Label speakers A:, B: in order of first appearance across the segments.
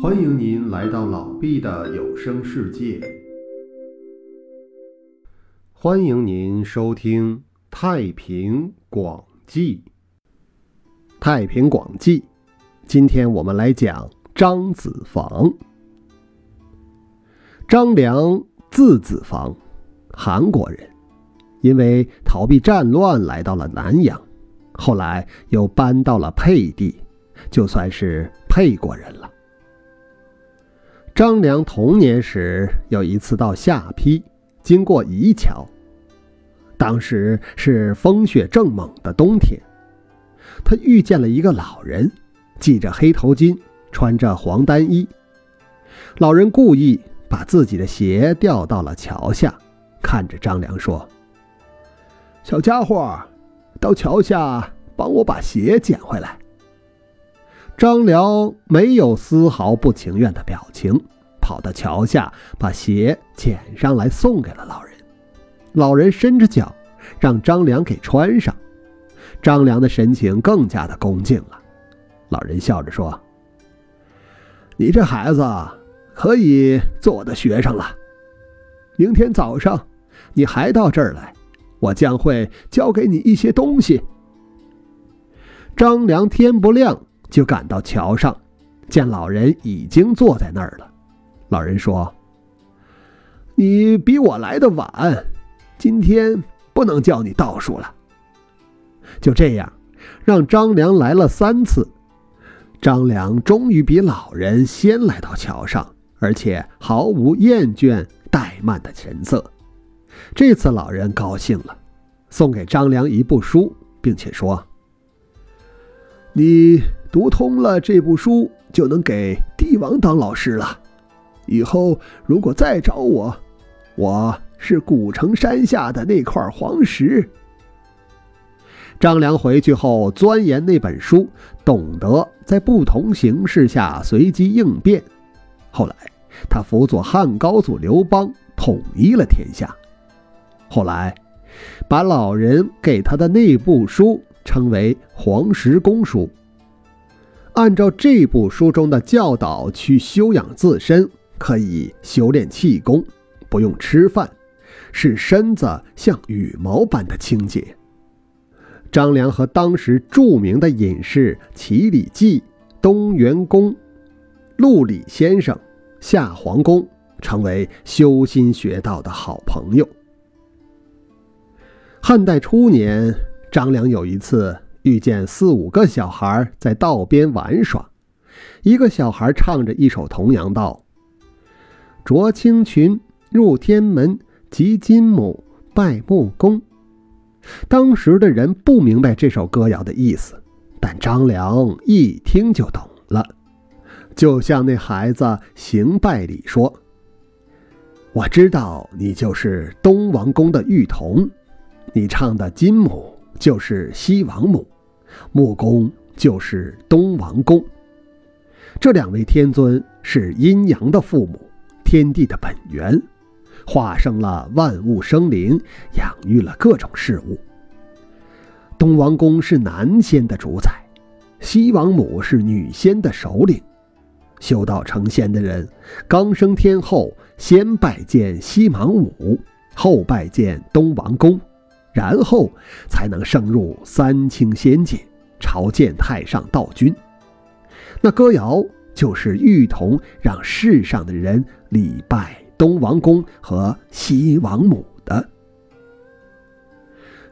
A: 欢迎您来到老毕的有声世界。欢迎您收听《太平广记》。《太平广记》，今天我们来讲张子房。张良字子房，韩国人，因为逃避战乱来到了南阳，后来又搬到了沛地，就算是沛国人了。张良童年时有一次到下邳，经过宜桥。当时是风雪正猛的冬天，他遇见了一个老人，系着黑头巾，穿着黄单衣。老人故意把自己的鞋掉到了桥下，看着张良说：“小家伙，到桥下帮我把鞋捡回来。”张良没有丝毫不情愿的表情，跑到桥下把鞋捡上来送给了老人。老人伸着脚，让张良给穿上。张良的神情更加的恭敬了。老人笑着说：“你这孩子可以做我的学生了。明天早上你还到这儿来，我将会教给你一些东西。”张良天不亮就赶到桥上，见老人已经坐在那儿了。老人说：“你比我来的晚。”今天不能叫你倒数了。就这样，让张良来了三次，张良终于比老人先来到桥上，而且毫无厌倦怠慢的神色。这次老人高兴了，送给张良一部书，并且说：“你读通了这部书，就能给帝王当老师了。以后如果再找我，我……”是古城山下的那块黄石。张良回去后钻研那本书，懂得在不同形势下随机应变。后来，他辅佐汉高祖刘邦，统一了天下。后来，把老人给他的那部书称为《黄石公书》。按照这部书中的教导去修养自身，可以修炼气功，不用吃饭。使身子像羽毛般的清洁。张良和当时著名的隐士齐礼记、东园公、陆李先生、夏黄公成为修心学道的好朋友。汉代初年，张良有一次遇见四五个小孩在道边玩耍，一个小孩唱着一首童谣道：“着青裙入天门。”集金母拜木工，当时的人不明白这首歌谣的意思，但张良一听就懂了，就向那孩子行拜礼说：“我知道你就是东王公的玉童，你唱的金母就是西王母，木公就是东王公，这两位天尊是阴阳的父母，天地的本源。”化生了万物生灵，养育了各种事物。东王公是男仙的主宰，西王母是女仙的首领。修道成仙的人，刚升天后，先拜见西王母，后拜见东王公，然后才能升入三清仙界，朝见太上道君。那歌谣就是玉童让世上的人礼拜。东王公和西王母的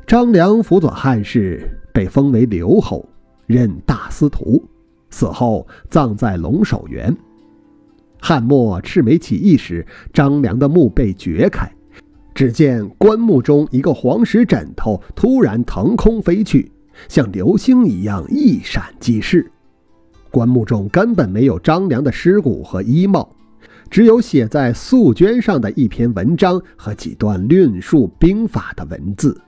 A: 张良辅佐汉室，被封为留侯，任大司徒。死后葬在龙首原。汉末赤眉起义时，张良的墓被掘开，只见棺木中一个黄石枕头突然腾空飞去，像流星一样一闪即逝。棺木中根本没有张良的尸骨和衣帽。只有写在素绢上的一篇文章和几段论述兵法的文字。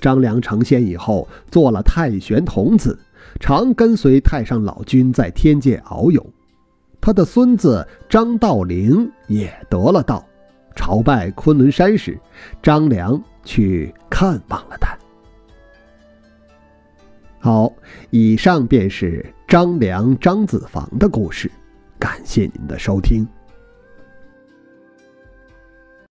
A: 张良成仙以后，做了太玄童子，常跟随太上老君在天界遨游。他的孙子张道陵也得了道，朝拜昆仑山时，张良去看望了他。好，以上便是张良、张子房的故事。感谢您的收听。